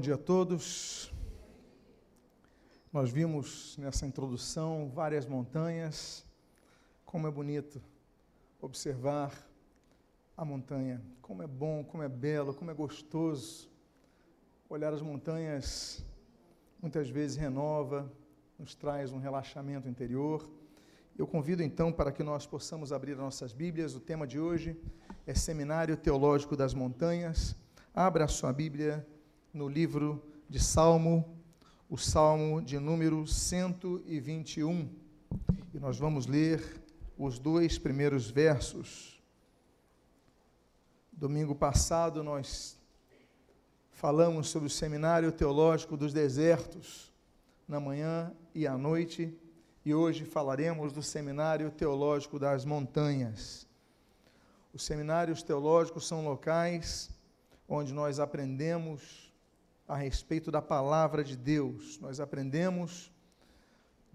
Bom dia a todos. Nós vimos nessa introdução várias montanhas. Como é bonito observar a montanha. Como é bom, como é belo, como é gostoso. Olhar as montanhas muitas vezes renova, nos traz um relaxamento interior. Eu convido então para que nós possamos abrir nossas Bíblias. O tema de hoje é Seminário Teológico das Montanhas. Abra a sua Bíblia no livro de Salmo, o Salmo de número 121. E nós vamos ler os dois primeiros versos. Domingo passado nós falamos sobre o Seminário Teológico dos Desertos, na manhã e à noite, e hoje falaremos do Seminário Teológico das Montanhas. Os seminários teológicos são locais onde nós aprendemos a respeito da palavra de Deus. Nós aprendemos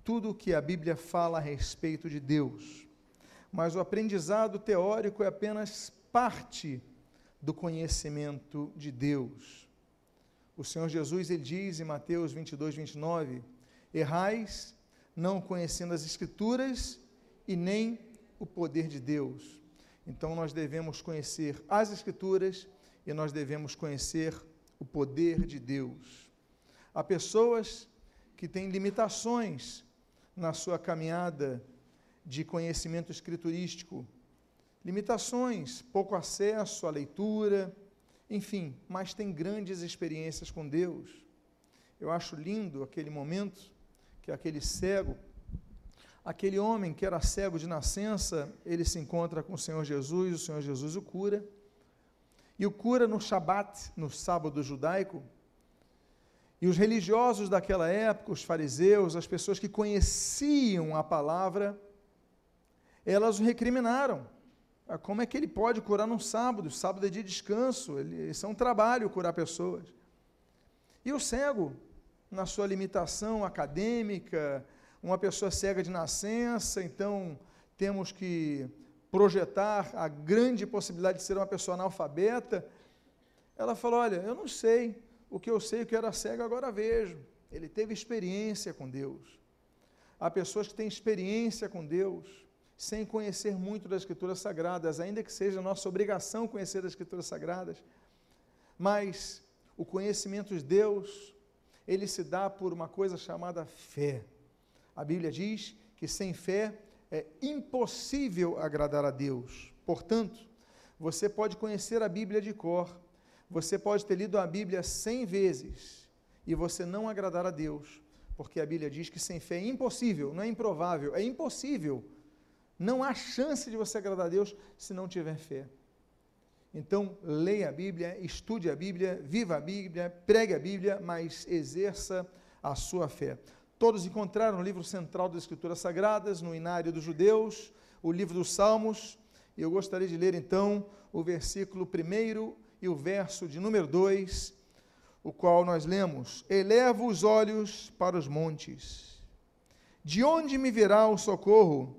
tudo o que a Bíblia fala a respeito de Deus. Mas o aprendizado teórico é apenas parte do conhecimento de Deus. O Senhor Jesus ele diz em Mateus 22, 29: Errais, não conhecendo as Escrituras e nem o poder de Deus. Então nós devemos conhecer as Escrituras e nós devemos conhecer o poder de Deus. Há pessoas que têm limitações na sua caminhada de conhecimento escriturístico, limitações, pouco acesso à leitura, enfim, mas tem grandes experiências com Deus. Eu acho lindo aquele momento que aquele cego, aquele homem que era cego de nascença, ele se encontra com o Senhor Jesus, o Senhor Jesus o cura. E o cura no Shabat, no sábado judaico. E os religiosos daquela época, os fariseus, as pessoas que conheciam a palavra, elas o recriminaram. Ah, como é que ele pode curar num sábado? Sábado é dia de descanso, ele, isso é um trabalho curar pessoas. E o cego, na sua limitação acadêmica, uma pessoa cega de nascença, então temos que projetar a grande possibilidade de ser uma pessoa analfabeta, ela falou: Olha, eu não sei, o que eu sei, o que era cego, agora vejo. Ele teve experiência com Deus. Há pessoas que têm experiência com Deus sem conhecer muito das Escrituras Sagradas, ainda que seja nossa obrigação conhecer as Escrituras Sagradas. Mas o conhecimento de Deus, ele se dá por uma coisa chamada fé. A Bíblia diz que sem fé é impossível agradar a Deus. Portanto, você pode conhecer a Bíblia de cor, você pode ter lido a Bíblia cem vezes e você não agradar a Deus, porque a Bíblia diz que sem fé é impossível, não é improvável, é impossível. Não há chance de você agradar a Deus se não tiver fé. Então, leia a Bíblia, estude a Bíblia, viva a Bíblia, pregue a Bíblia, mas exerça a sua fé. Todos encontraram o livro central das Escrituras Sagradas, no Inário dos Judeus, o livro dos Salmos. E eu gostaria de ler então o versículo 1 e o verso de número 2, o qual nós lemos: Elevo os olhos para os montes. De onde me virá o socorro?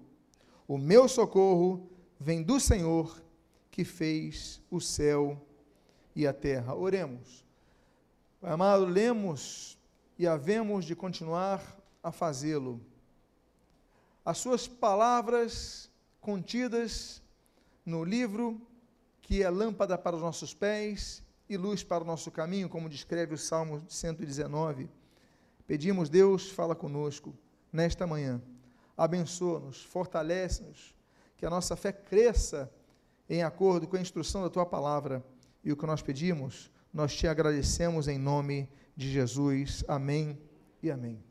O meu socorro vem do Senhor, que fez o céu e a terra. Oremos. Amado, lemos e havemos de continuar a fazê-lo. As suas palavras contidas no livro, que é lâmpada para os nossos pés e luz para o nosso caminho, como descreve o Salmo 119. Pedimos, Deus, fala conosco nesta manhã. Abençoa-nos, fortalece-nos, que a nossa fé cresça em acordo com a instrução da tua palavra. E o que nós pedimos, nós te agradecemos em nome de de Jesus. Amém e amém.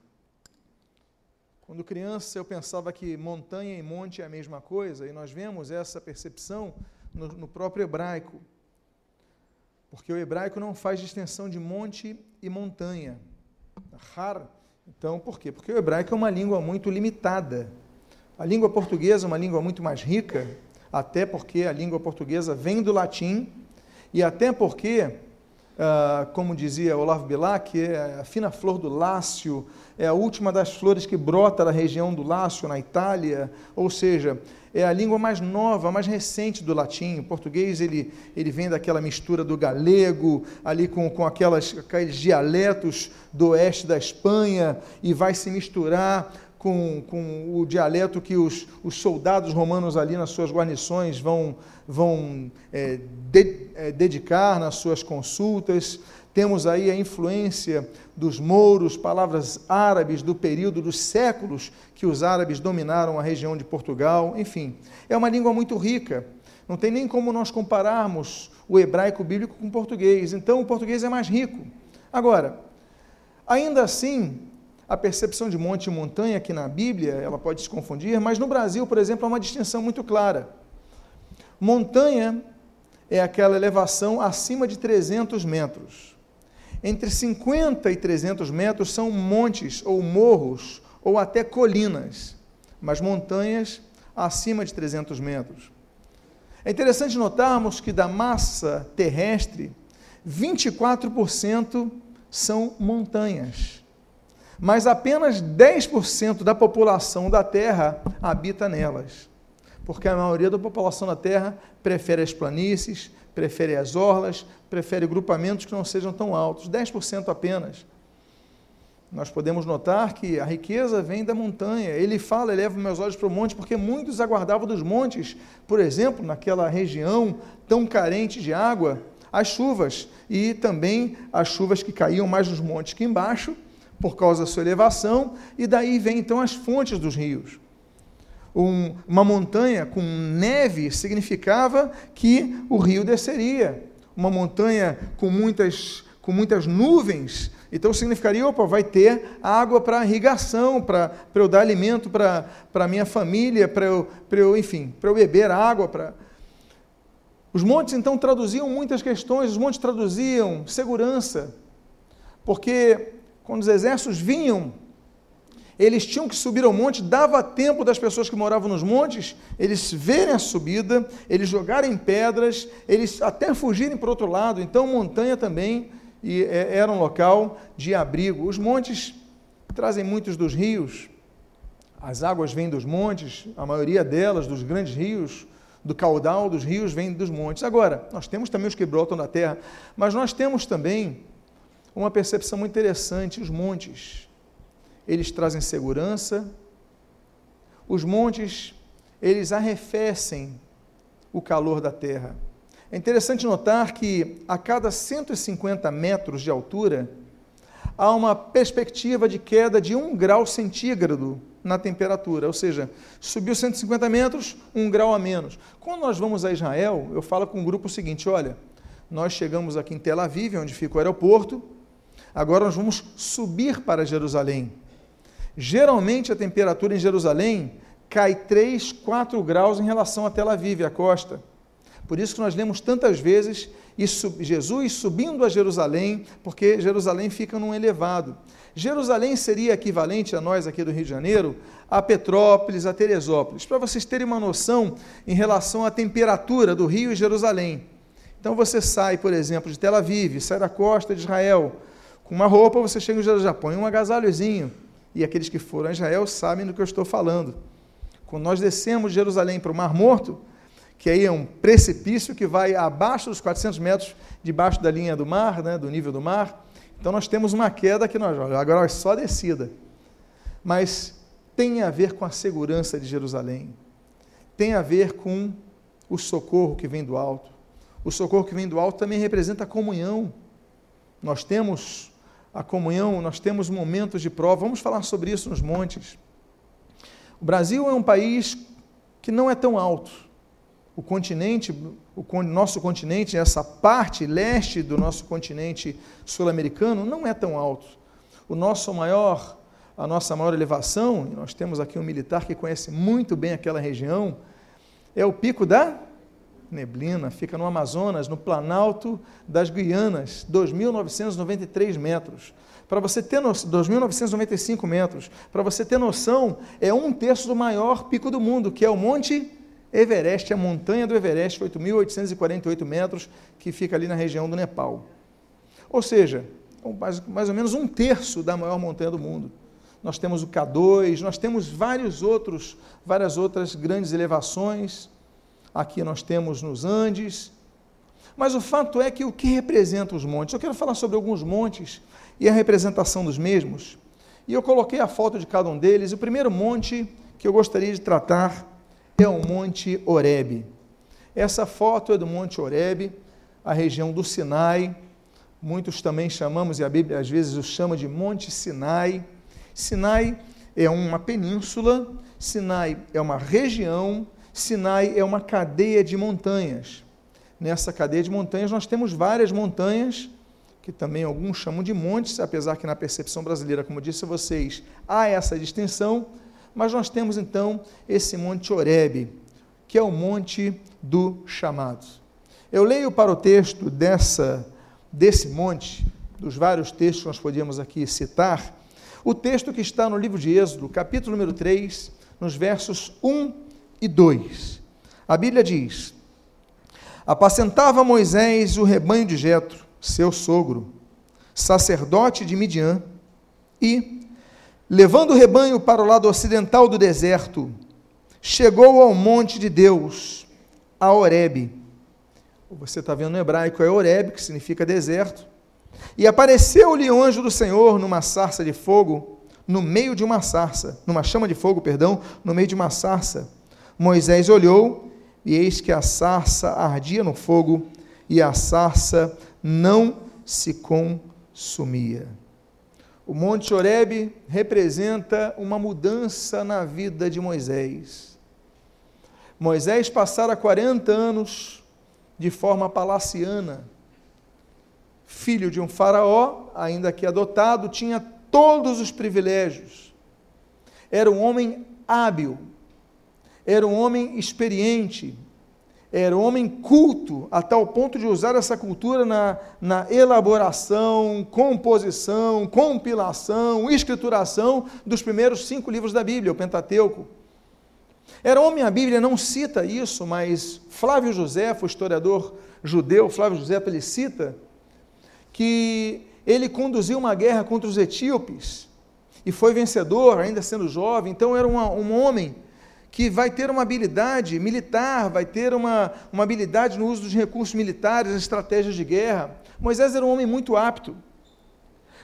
Quando criança eu pensava que montanha e monte é a mesma coisa, e nós vemos essa percepção no, no próprio hebraico. Porque o hebraico não faz distinção de monte e montanha. Har. Então, por quê? Porque o hebraico é uma língua muito limitada. A língua portuguesa é uma língua muito mais rica, até porque a língua portuguesa vem do latim, e até porque ah, como dizia Olavo Bilac, é a fina flor do Lácio, é a última das flores que brota da região do Lácio, na Itália, ou seja, é a língua mais nova, mais recente do latim. O português ele, ele vem daquela mistura do galego, ali com, com aquelas, aqueles dialetos do oeste da Espanha, e vai se misturar com, com o dialeto que os, os soldados romanos ali nas suas guarnições vão, vão é, de, é, dedicar nas suas consultas. Temos aí a influência dos mouros, palavras árabes do período dos séculos que os árabes dominaram a região de Portugal. Enfim, é uma língua muito rica. Não tem nem como nós compararmos o hebraico bíblico com o português. Então, o português é mais rico. Agora, ainda assim, a percepção de monte e montanha aqui na Bíblia, ela pode se confundir, mas no Brasil, por exemplo, há uma distinção muito clara. Montanha é aquela elevação acima de 300 metros. Entre 50 e 300 metros são montes ou morros ou até colinas, mas montanhas acima de 300 metros. É interessante notarmos que da massa terrestre, 24% são montanhas mas apenas 10% da população da Terra habita nelas. Porque a maioria da população da Terra prefere as planícies, prefere as orlas, prefere grupamentos que não sejam tão altos, 10% apenas. Nós podemos notar que a riqueza vem da montanha. Ele fala, eleva meus olhos para o monte, porque muitos aguardavam dos montes, por exemplo, naquela região tão carente de água, as chuvas, e também as chuvas que caíam mais nos montes que embaixo, por causa da sua elevação, e daí vem então as fontes dos rios. Um, uma montanha com neve significava que o rio desceria. Uma montanha com muitas, com muitas nuvens, então significaria, opa, vai ter água para irrigação, para eu dar alimento para a minha família, para eu, eu, enfim, para eu beber água. Os montes então traduziam muitas questões, os montes traduziam segurança, porque quando os exércitos vinham, eles tinham que subir ao monte, dava tempo das pessoas que moravam nos montes, eles verem a subida, eles jogarem pedras, eles até fugirem para outro lado. Então, montanha também é, era um local de abrigo. Os montes trazem muitos dos rios, as águas vêm dos montes, a maioria delas, dos grandes rios, do caudal dos rios, vem dos montes. Agora, nós temos também os que brotam da terra, mas nós temos também uma percepção muito interessante: os montes, eles trazem segurança, os montes, eles arrefecem o calor da terra. É interessante notar que a cada 150 metros de altura, há uma perspectiva de queda de 1 grau centígrado na temperatura, ou seja, subiu 150 metros, 1 grau a menos. Quando nós vamos a Israel, eu falo com o grupo o seguinte: olha, nós chegamos aqui em Tel Aviv, onde fica o aeroporto, Agora nós vamos subir para Jerusalém. Geralmente a temperatura em Jerusalém cai 3, 4 graus em relação a Tel Aviv, a costa. Por isso que nós lemos tantas vezes Jesus subindo a Jerusalém, porque Jerusalém fica num elevado. Jerusalém seria equivalente a nós aqui do Rio de Janeiro, a Petrópolis, a Teresópolis, para vocês terem uma noção em relação à temperatura do Rio e Jerusalém. Então você sai, por exemplo, de Tel Aviv, sai da costa de Israel, com uma roupa, você chega no já põe um agasalhozinho. E aqueles que foram a Israel sabem do que eu estou falando. Quando nós descemos de Jerusalém para o Mar Morto, que aí é um precipício que vai abaixo dos 400 metros, debaixo da linha do mar, né, do nível do mar. Então nós temos uma queda que nós, agora é só descida. Mas tem a ver com a segurança de Jerusalém. Tem a ver com o socorro que vem do alto. O socorro que vem do alto também representa a comunhão. Nós temos a comunhão, nós temos momentos de prova. Vamos falar sobre isso nos montes. O Brasil é um país que não é tão alto. O continente, o nosso continente, essa parte leste do nosso continente sul-americano, não é tão alto. O nosso maior, a nossa maior elevação, nós temos aqui um militar que conhece muito bem aquela região, é o pico da Neblina, fica no Amazonas, no Planalto das Guianas, 2.993 metros. Para você ter noção, 2.995 metros. Para você ter noção, é um terço do maior pico do mundo, que é o Monte Everest, a montanha do Everest, 8.848 metros, que fica ali na região do Nepal. ou seja, mais, mais ou menos um terço da maior montanha do mundo. Nós temos o K2, nós temos vários outros, várias outras grandes elevações. Aqui nós temos nos Andes. Mas o fato é que o que representa os montes? Eu quero falar sobre alguns montes e a representação dos mesmos. E eu coloquei a foto de cada um deles. O primeiro monte que eu gostaria de tratar é o Monte Oreb. Essa foto é do Monte Oreb, a região do Sinai. Muitos também chamamos, e a Bíblia às vezes o chama de Monte Sinai. Sinai é uma península, Sinai é uma região, Sinai é uma cadeia de montanhas. Nessa cadeia de montanhas nós temos várias montanhas que também alguns chamam de montes, apesar que na percepção brasileira, como disse a vocês, há essa distinção, mas nós temos então esse Monte Oreb, que é o monte do chamado. Eu leio para o texto dessa desse monte, dos vários textos que nós podíamos aqui citar, o texto que está no livro de Êxodo, capítulo número 3, nos versos 1 e 2. A Bíblia diz: Apacentava Moisés o rebanho de Jetro, seu sogro, sacerdote de Midian, e, levando o rebanho para o lado ocidental do deserto, chegou ao monte de Deus, a Horebe. Você está vendo no hebraico, é Horebe, que significa deserto. E apareceu-lhe o anjo do Senhor numa sarça de fogo, no meio de uma sarça, numa chama de fogo, perdão, no meio de uma sarça. Moisés olhou, e eis que a sarça ardia no fogo, e a sarça não se consumia. O Monte Horebe representa uma mudança na vida de Moisés. Moisés passara 40 anos de forma palaciana. Filho de um faraó, ainda que adotado, tinha todos os privilégios. Era um homem hábil, era um homem experiente, era um homem culto, a tal ponto de usar essa cultura na, na elaboração, composição, compilação, escrituração dos primeiros cinco livros da Bíblia, o Pentateuco. Era homem, a Bíblia não cita isso, mas Flávio José, o historiador judeu, Flávio José, ele cita que ele conduziu uma guerra contra os etíopes e foi vencedor, ainda sendo jovem, então era uma, um homem que vai ter uma habilidade militar, vai ter uma, uma habilidade no uso dos recursos militares, estratégias de guerra. Moisés era um homem muito apto,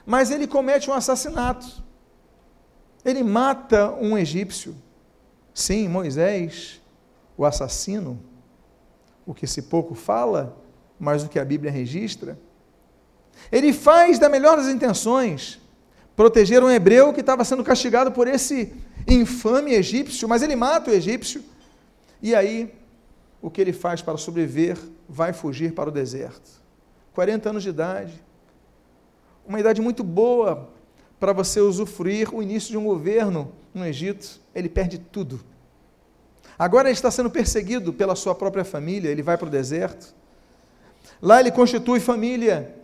mas ele comete um assassinato. Ele mata um egípcio. Sim, Moisés, o assassino, o que se pouco fala, mas o que a Bíblia registra. Ele faz da melhor das intenções proteger um hebreu que estava sendo castigado por esse infame egípcio, mas ele mata o egípcio. E aí, o que ele faz para sobreviver? Vai fugir para o deserto. 40 anos de idade. Uma idade muito boa para você usufruir o início de um governo no Egito. Ele perde tudo. Agora ele está sendo perseguido pela sua própria família, ele vai para o deserto. Lá ele constitui família.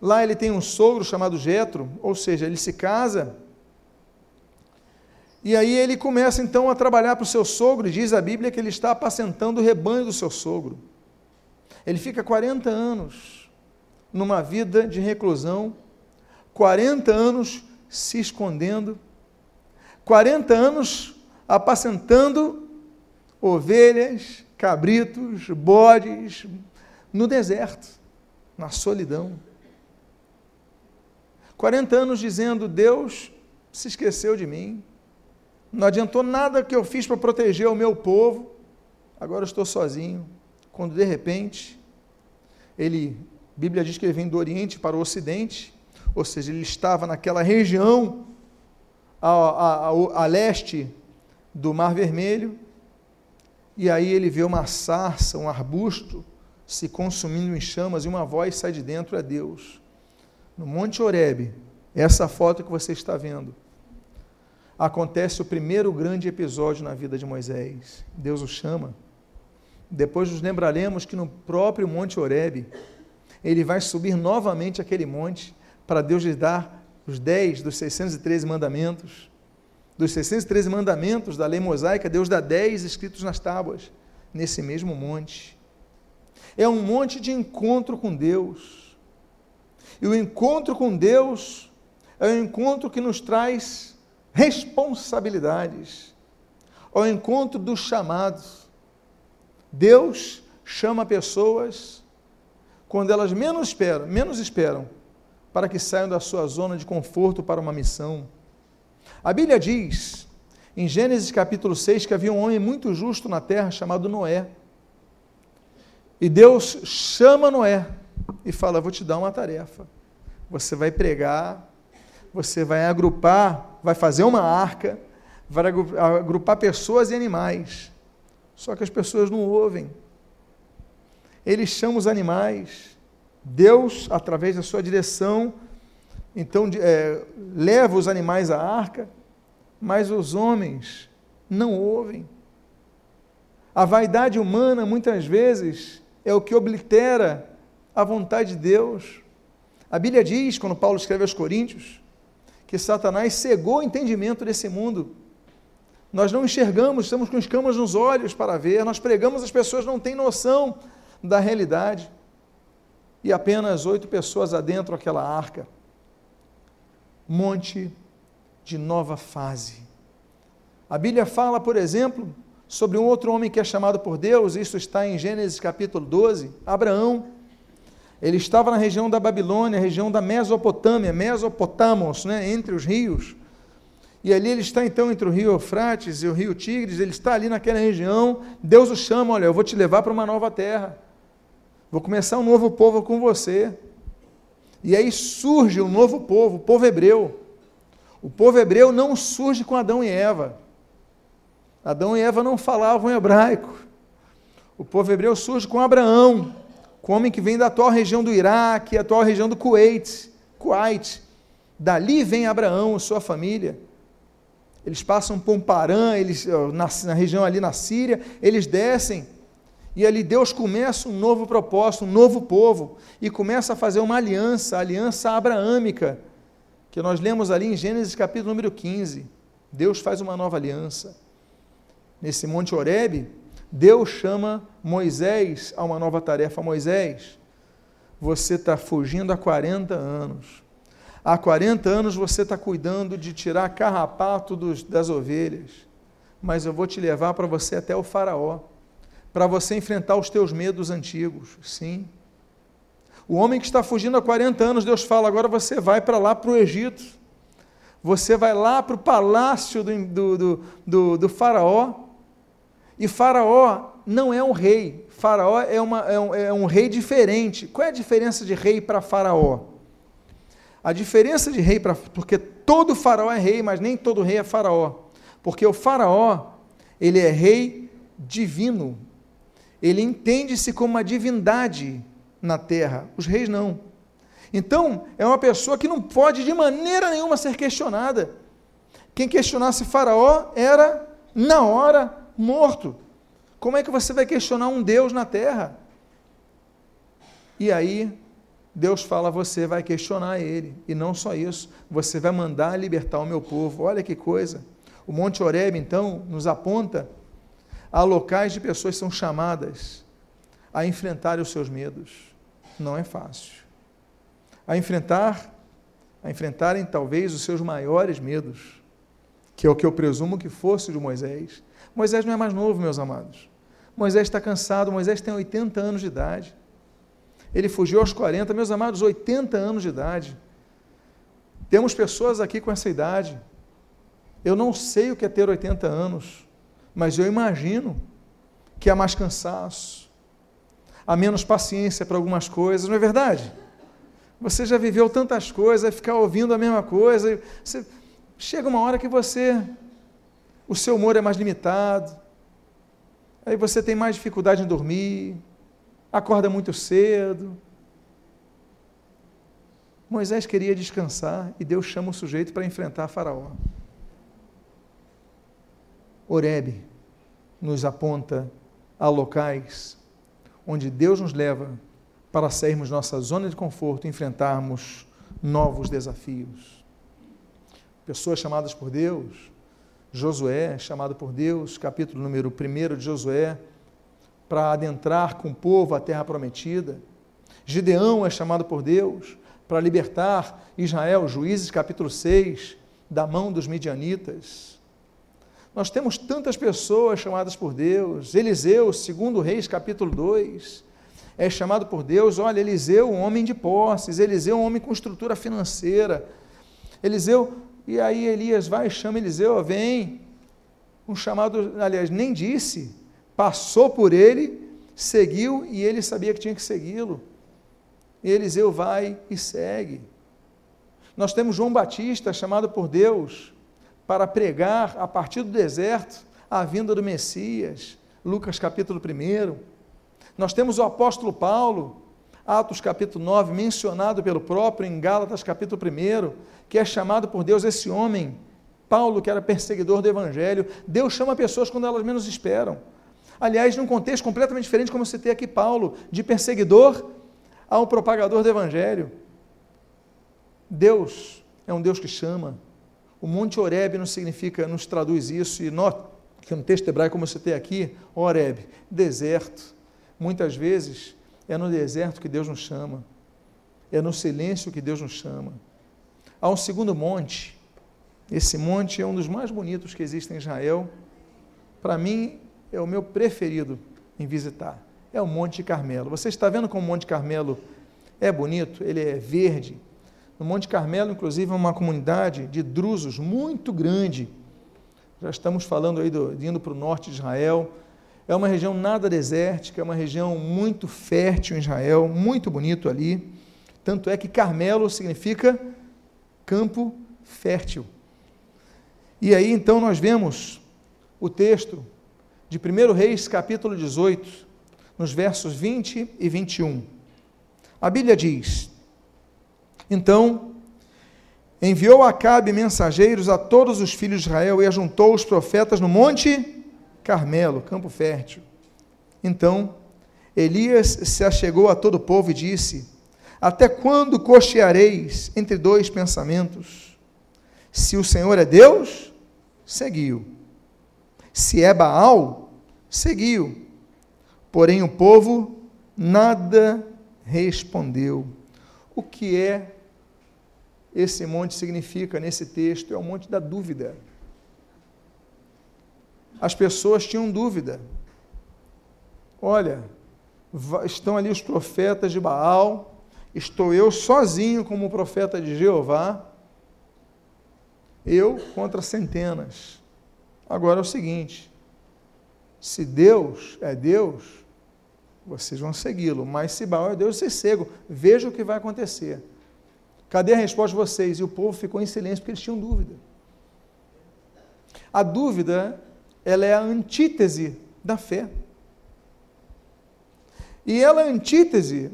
Lá ele tem um sogro chamado Jetro, ou seja, ele se casa e aí ele começa então a trabalhar para o seu sogro, e diz a Bíblia que ele está apacentando o rebanho do seu sogro. Ele fica 40 anos numa vida de reclusão, 40 anos se escondendo, 40 anos apacentando ovelhas, cabritos, bodes, no deserto, na solidão. 40 anos dizendo: Deus se esqueceu de mim, não adiantou nada que eu fiz para proteger o meu povo, agora eu estou sozinho. Quando de repente, ele, a Bíblia diz que ele vem do Oriente para o Ocidente, ou seja, ele estava naquela região a, a, a, a leste do Mar Vermelho, e aí ele vê uma sarça, um arbusto, se consumindo em chamas, e uma voz sai de dentro, é Deus. No Monte Horebe, essa foto que você está vendo, acontece o primeiro grande episódio na vida de Moisés. Deus o chama. Depois nos lembraremos que no próprio Monte Horebe, ele vai subir novamente aquele monte para Deus lhe dar os 10 dos 613 mandamentos. Dos 613 mandamentos da lei mosaica, Deus dá 10 escritos nas tábuas, nesse mesmo monte. É um monte de encontro com Deus. E o encontro com Deus é um encontro que nos traz responsabilidades, ao encontro do chamado. Deus chama pessoas quando elas menos esperam, menos esperam, para que saiam da sua zona de conforto para uma missão. A Bíblia diz, em Gênesis capítulo 6, que havia um homem muito justo na terra chamado Noé. E Deus chama Noé e fala: Vou te dar uma tarefa. Você vai pregar, você vai agrupar, vai fazer uma arca, vai agrupar pessoas e animais. Só que as pessoas não ouvem. Ele chama os animais. Deus, através da sua direção, então é, leva os animais à arca, mas os homens não ouvem. A vaidade humana, muitas vezes, é o que oblitera a vontade de Deus. A Bíblia diz, quando Paulo escreve aos Coríntios, que Satanás cegou o entendimento desse mundo. Nós não enxergamos, estamos com escamas nos olhos para ver, nós pregamos, as pessoas não têm noção da realidade. E apenas oito pessoas adentro aquela arca. Monte de nova fase. A Bíblia fala, por exemplo, sobre um outro homem que é chamado por Deus, isso está em Gênesis capítulo 12, Abraão. Ele estava na região da Babilônia, região da Mesopotâmia, Mesopotamos, né, entre os rios. E ali ele está então entre o rio Eufrates e o rio Tigres, ele está ali naquela região. Deus o chama: olha, eu vou te levar para uma nova terra. Vou começar um novo povo com você. E aí surge um novo povo, o povo hebreu. O povo hebreu não surge com Adão e Eva. Adão e Eva não falavam hebraico. O povo hebreu surge com Abraão, com homem que vem da atual região do Iraque, atual região do Kuwait, Kuwait. Dali vem Abraão sua família. Eles passam por um Parã, eles, na, na região ali na Síria, eles descem e ali Deus começa um novo propósito, um novo povo, e começa a fazer uma aliança, a aliança abraâmica, que nós lemos ali em Gênesis capítulo número 15. Deus faz uma nova aliança. Nesse Monte Horebe, Deus chama Moisés a uma nova tarefa. Moisés, você está fugindo há 40 anos. Há 40 anos você está cuidando de tirar carrapato dos, das ovelhas. Mas eu vou te levar para você até o Faraó para você enfrentar os teus medos antigos. Sim. O homem que está fugindo há 40 anos, Deus fala: agora você vai para lá para o Egito. Você vai lá para o palácio do, do, do, do, do Faraó. E Faraó não é um rei. Faraó é, uma, é, um, é um rei diferente. Qual é a diferença de rei para Faraó? A diferença de rei para. Porque todo Faraó é rei, mas nem todo rei é Faraó. Porque o Faraó, ele é rei divino, ele entende-se como uma divindade na terra, os reis não. Então, é uma pessoa que não pode de maneira nenhuma ser questionada. Quem questionasse Faraó era, na hora, morto. Como é que você vai questionar um Deus na terra? E aí, Deus fala: você vai questionar ele. E não só isso, você vai mandar libertar o meu povo. Olha que coisa. O Monte Horeb, então, nos aponta Há locais de pessoas que são chamadas a enfrentar os seus medos. Não é fácil. A enfrentar, a enfrentarem talvez os seus maiores medos, que é o que eu presumo que fosse de Moisés. Moisés não é mais novo, meus amados. Moisés está cansado, Moisés tem 80 anos de idade. Ele fugiu aos 40, meus amados, 80 anos de idade. Temos pessoas aqui com essa idade. Eu não sei o que é ter 80 anos mas eu imagino que há mais cansaço, há menos paciência para algumas coisas, não é verdade? Você já viveu tantas coisas, ficar ouvindo a mesma coisa, você, chega uma hora que você, o seu humor é mais limitado, aí você tem mais dificuldade em dormir, acorda muito cedo. Moisés queria descansar e Deus chama o sujeito para enfrentar Faraó. Oreb nos aponta a locais onde Deus nos leva para sairmos nossa zona de conforto e enfrentarmos novos desafios. Pessoas chamadas por Deus, Josué, chamado por Deus, capítulo número 1 de Josué, para adentrar com o povo a terra prometida. Gideão é chamado por Deus para libertar Israel, Juízes capítulo 6, da mão dos midianitas. Nós temos tantas pessoas chamadas por Deus. Eliseu, segundo Reis, capítulo 2, é chamado por Deus. Olha, Eliseu, um homem de posses. Eliseu, um homem com estrutura financeira. Eliseu, e aí Elias vai e chama Eliseu, vem. Um chamado, aliás, nem disse, passou por ele, seguiu e ele sabia que tinha que segui-lo. E Eliseu vai e segue. Nós temos João Batista, chamado por Deus, para pregar a partir do deserto a vinda do Messias. Lucas capítulo 1. Nós temos o apóstolo Paulo, Atos capítulo 9, mencionado pelo próprio em Gálatas capítulo 1, que é chamado por Deus esse homem, Paulo, que era perseguidor do evangelho. Deus chama pessoas quando elas menos esperam. Aliás, num contexto completamente diferente, como você tem aqui Paulo, de perseguidor a um propagador do evangelho. Deus é um Deus que chama. O Monte Oreb não significa, nos traduz isso, e nós, que no texto hebraico, como você tem aqui, Oreb, deserto. Muitas vezes é no deserto que Deus nos chama, é no silêncio que Deus nos chama. Há um segundo monte, esse monte é um dos mais bonitos que existe em Israel. Para mim, é o meu preferido em visitar. É o Monte Carmelo. Você está vendo como o Monte Carmelo é bonito? Ele é verde, no Monte Carmelo, inclusive, é uma comunidade de drusos muito grande. Já estamos falando aí do, indo para o norte de Israel. É uma região nada desértica, é uma região muito fértil em Israel, muito bonito ali. Tanto é que Carmelo significa campo fértil. E aí então nós vemos o texto de 1 Reis, capítulo 18, nos versos 20 e 21. A Bíblia diz: então, enviou Acabe mensageiros a todos os filhos de Israel e ajuntou os profetas no monte Carmelo, campo fértil. Então, Elias se achegou a todo o povo e disse: Até quando cocheareis entre dois pensamentos? Se o Senhor é Deus, seguiu. Se é Baal, seguiu. Porém o povo nada respondeu. O que é esse monte significa nesse texto é o monte da dúvida. As pessoas tinham dúvida. Olha, estão ali os profetas de Baal, estou eu sozinho como profeta de Jeová, eu contra centenas. Agora é o seguinte: se Deus é Deus, vocês vão segui-lo, mas se Baal é Deus, vocês cegam. Veja o que vai acontecer. Cadê a resposta de vocês? E o povo ficou em silêncio porque eles tinham dúvida. A dúvida, ela é a antítese da fé. E ela é antítese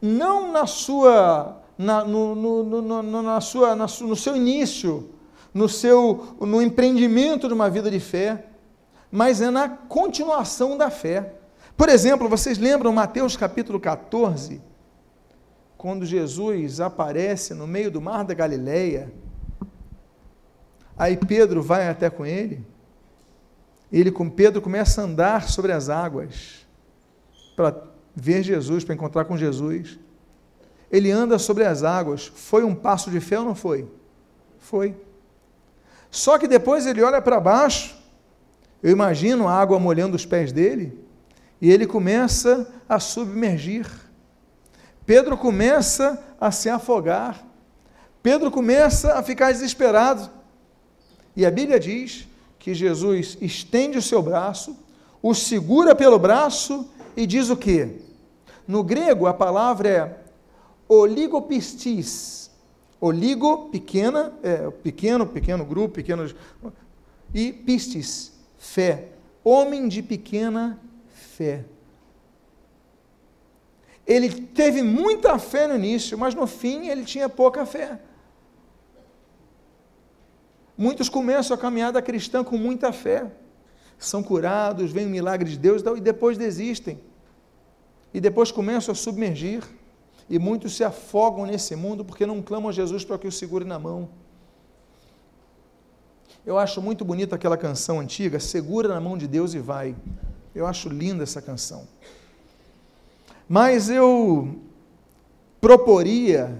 não na sua, na, no, no, no, na sua, na, no seu início, no seu, no empreendimento de uma vida de fé, mas é na continuação da fé. Por exemplo, vocês lembram Mateus capítulo 14? quando Jesus aparece no meio do mar da Galileia, aí Pedro vai até com ele, ele com Pedro começa a andar sobre as águas para ver Jesus, para encontrar com Jesus. Ele anda sobre as águas. Foi um passo de fé ou não foi? Foi. Só que depois ele olha para baixo, eu imagino a água molhando os pés dele, e ele começa a submergir. Pedro começa a se afogar. Pedro começa a ficar desesperado. E a Bíblia diz que Jesus estende o seu braço, o segura pelo braço e diz o quê? No grego a palavra é oligopistis. Oligo, pequena, é, pequeno, pequeno grupo, pequenos. E pistis, fé. Homem de pequena fé. Ele teve muita fé no início, mas no fim ele tinha pouca fé. Muitos começam a caminhada cristã com muita fé, são curados, vem o milagre de Deus e depois desistem. E depois começam a submergir. E muitos se afogam nesse mundo porque não clamam a Jesus para que o segure na mão. Eu acho muito bonita aquela canção antiga, Segura na mão de Deus e vai. Eu acho linda essa canção. Mas eu proporia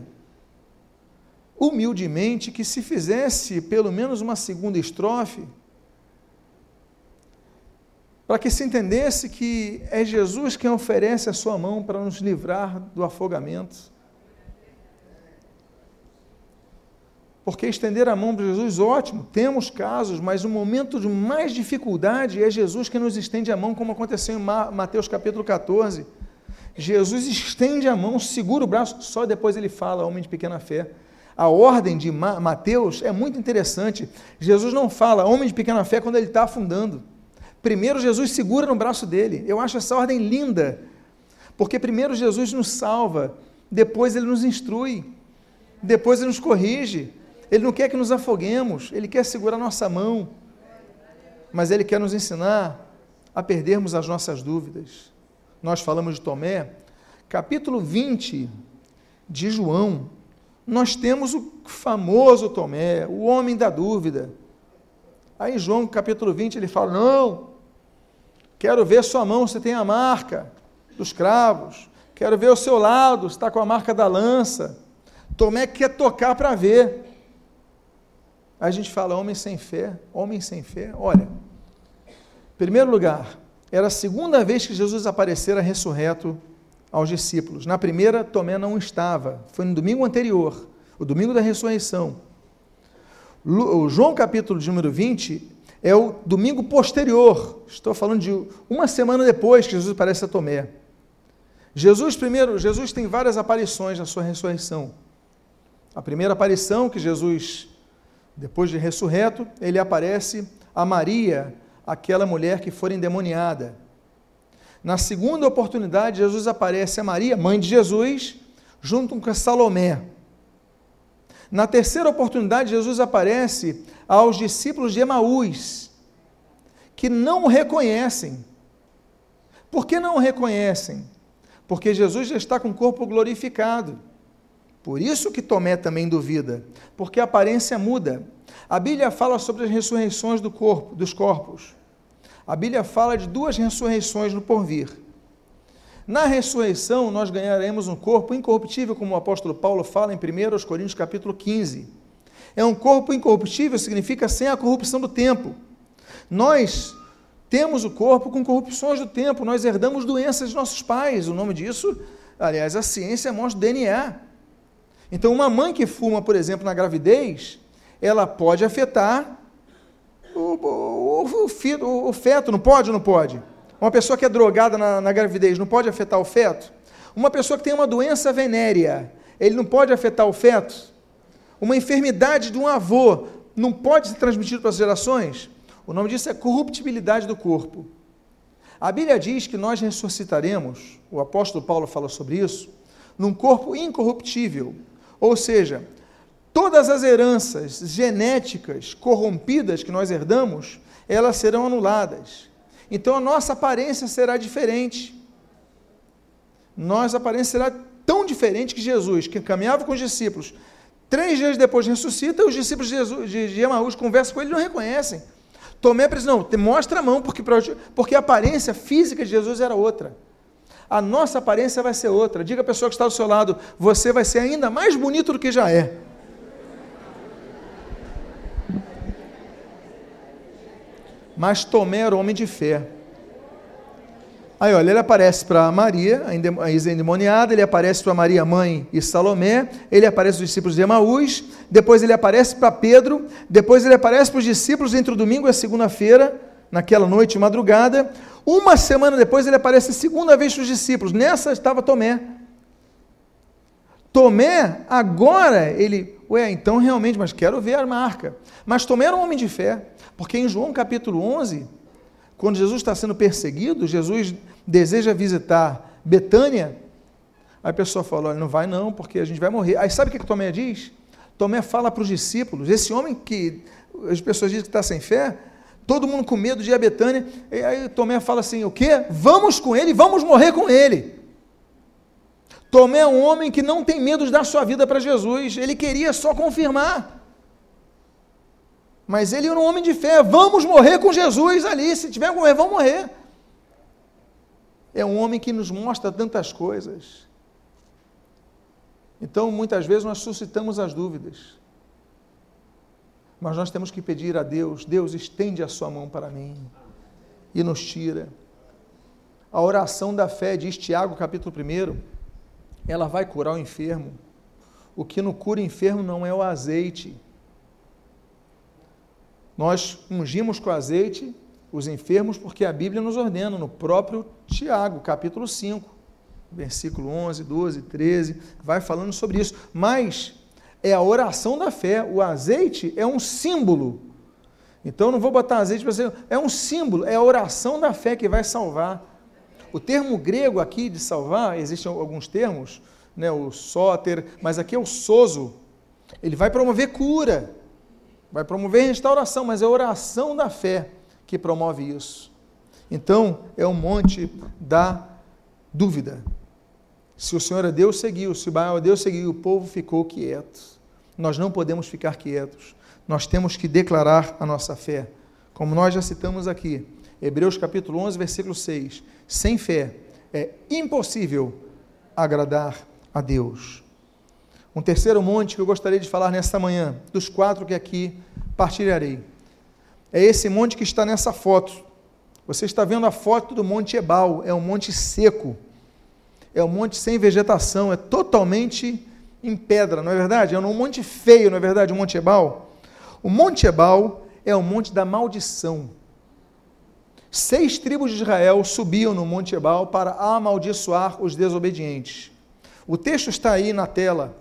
humildemente que se fizesse pelo menos uma segunda estrofe, para que se entendesse que é Jesus quem oferece a sua mão para nos livrar do afogamento. Porque estender a mão para Jesus, ótimo, temos casos, mas o momento de mais dificuldade é Jesus que nos estende a mão, como aconteceu em Mateus capítulo 14. Jesus estende a mão, segura o braço, só depois ele fala, homem de pequena fé. A ordem de Mateus é muito interessante. Jesus não fala homem de pequena fé quando ele está afundando. Primeiro Jesus segura no braço dele. Eu acho essa ordem linda, porque primeiro Jesus nos salva, depois ele nos instrui, depois ele nos corrige, ele não quer que nos afoguemos, Ele quer segurar nossa mão, mas Ele quer nos ensinar a perdermos as nossas dúvidas. Nós falamos de Tomé, capítulo 20 de João, nós temos o famoso Tomé, o homem da dúvida. Aí João, capítulo 20, ele fala: Não, quero ver sua mão, você tem a marca dos cravos, quero ver o seu lado, está com a marca da lança. Tomé quer tocar para ver a gente fala homem sem fé, homem sem fé. Olha, em primeiro lugar, era a segunda vez que Jesus aparecera ressurreto aos discípulos. Na primeira, Tomé não estava, foi no domingo anterior, o domingo da ressurreição. O João capítulo de número 20 é o domingo posterior. Estou falando de uma semana depois que Jesus aparece a Tomé. Jesus primeiro, Jesus tem várias aparições na sua ressurreição. A primeira aparição que Jesus depois de ressurreto, ele aparece a Maria, aquela mulher que foi endemoniada. Na segunda oportunidade, Jesus aparece a Maria, mãe de Jesus, junto com Salomé. Na terceira oportunidade, Jesus aparece aos discípulos de Emaús, que não o reconhecem. Por que não o reconhecem? Porque Jesus já está com o corpo glorificado. Por isso que Tomé também duvida, porque a aparência muda. A Bíblia fala sobre as ressurreições do corpo, dos corpos. A Bíblia fala de duas ressurreições no porvir. Na ressurreição, nós ganharemos um corpo incorruptível, como o apóstolo Paulo fala em 1 Coríntios capítulo 15. É um corpo incorruptível, significa sem a corrupção do tempo. Nós temos o corpo com corrupções do tempo, nós herdamos doenças de nossos pais. O nome disso, aliás, a ciência mostra DNA. Então, uma mãe que fuma, por exemplo, na gravidez, ela pode afetar o, o, o, feto, o feto, não pode ou não pode? Uma pessoa que é drogada na, na gravidez não pode afetar o feto? Uma pessoa que tem uma doença venérea, ele não pode afetar o feto? Uma enfermidade de um avô não pode ser transmitida para as gerações? O nome disso é corruptibilidade do corpo. A Bíblia diz que nós ressuscitaremos, o apóstolo Paulo fala sobre isso, num corpo incorruptível, ou seja, todas as heranças genéticas corrompidas que nós herdamos, elas serão anuladas. Então a nossa aparência será diferente. Nossa aparência será tão diferente que Jesus, que caminhava com os discípulos, três dias depois ressuscita, os discípulos de, Jesus, de, de Emaús conversam com ele e não reconhecem. Tomé diz, não, mostra a mão, porque, porque a aparência física de Jesus era outra a nossa aparência vai ser outra. Diga a pessoa que está do seu lado, você vai ser ainda mais bonito do que já é. Mas Tomé era homem de fé. Aí, olha, ele aparece para Maria, a endemoniada, ele aparece para Maria, mãe e Salomé, ele aparece para os discípulos de Emaús, depois ele aparece para Pedro, depois ele aparece para os discípulos entre o domingo e a segunda-feira, naquela noite madrugada. Uma semana depois ele aparece a segunda vez para os discípulos. Nessa estava Tomé. Tomé, agora, ele, ué, então realmente, mas quero ver a marca. Mas Tomé era um homem de fé, porque em João capítulo 11, quando Jesus está sendo perseguido, Jesus deseja visitar Betânia. Aí a pessoa fala: olha, não vai não, porque a gente vai morrer. Aí sabe o que Tomé diz? Tomé fala para os discípulos, esse homem que as pessoas dizem que está sem fé, todo mundo com medo de ir a Betânia. E aí Tomé fala assim: o quê? Vamos com ele, vamos morrer com ele. Tomé é um homem que não tem medo de dar sua vida para Jesus, ele queria só confirmar. Mas ele era um homem de fé, vamos morrer com Jesus ali, se tiver que morrer, vamos morrer. É um homem que nos mostra tantas coisas. Então, muitas vezes nós suscitamos as dúvidas. Mas nós temos que pedir a Deus: Deus, estende a sua mão para mim e nos tira. A oração da fé, diz Tiago, capítulo 1, ela vai curar o enfermo. O que não cura o enfermo não é o azeite. Nós ungimos com azeite os enfermos porque a Bíblia nos ordena, no próprio Tiago, capítulo 5, versículo 11, 12, 13, vai falando sobre isso. Mas é a oração da fé. O azeite é um símbolo. Então não vou botar azeite para você. É um símbolo, é a oração da fé que vai salvar. O termo grego aqui de salvar, existem alguns termos, né, o sóter, mas aqui é o soso. Ele vai promover cura, vai promover restauração, mas é a oração da fé que promove isso. Então, é um monte da dúvida. Se o Senhor é Deus, seguiu. Se o Baal é Deus, seguiu. O povo ficou quieto. Nós não podemos ficar quietos. Nós temos que declarar a nossa fé. Como nós já citamos aqui, Hebreus capítulo 11, versículo 6. Sem fé é impossível agradar a Deus. Um terceiro monte que eu gostaria de falar nesta manhã, dos quatro que aqui partilharei, é esse monte que está nessa foto. Você está vendo a foto do Monte Ebal, é um monte seco é um monte sem vegetação, é totalmente em pedra, não é verdade? É um monte feio, não é verdade? O Monte Ebal. O Monte Ebal é o monte da maldição. Seis tribos de Israel subiam no Monte Ebal para amaldiçoar os desobedientes. O texto está aí na tela,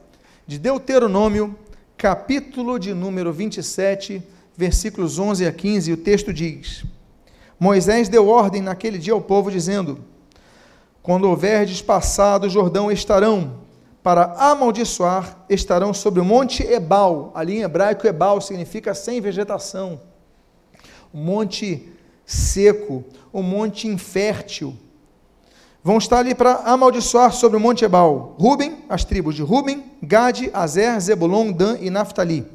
de Deuteronômio, capítulo de número 27, versículos 11 a 15. O texto diz: Moisés deu ordem naquele dia ao povo, dizendo: quando houverdes passado o Jordão, estarão para amaldiçoar, estarão sobre o monte Ebal. Ali em hebraico, Ebal significa sem vegetação. Um monte seco, um monte infértil. Vão estar ali para amaldiçoar sobre o monte Ebal. Ruben, as tribos de Ruben, Gade, Azer, Zebulon, Dan e Naphtali.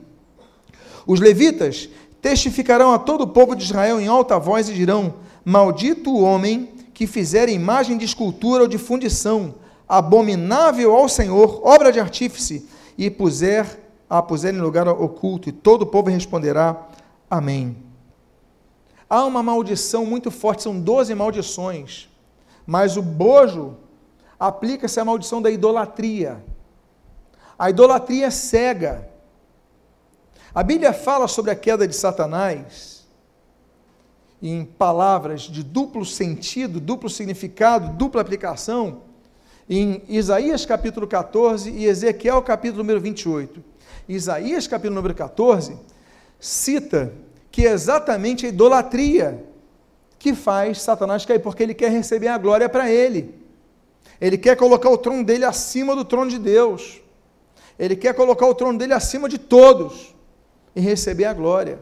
Os levitas testificarão a todo o povo de Israel em alta voz e dirão: Maldito o homem que fizer imagem de escultura ou de fundição, abominável ao Senhor, obra de artífice, e puser a puser em lugar oculto, e todo o povo responderá: Amém. Há uma maldição muito forte, são doze maldições, mas o bojo aplica-se à maldição da idolatria. A idolatria é cega. A Bíblia fala sobre a queda de Satanás, em palavras de duplo sentido, duplo significado, dupla aplicação, em Isaías capítulo 14 e Ezequiel capítulo número 28. Isaías capítulo número 14 cita que é exatamente a idolatria que faz Satanás cair, porque ele quer receber a glória para ele. Ele quer colocar o trono dele acima do trono de Deus. Ele quer colocar o trono dele acima de todos e receber a glória.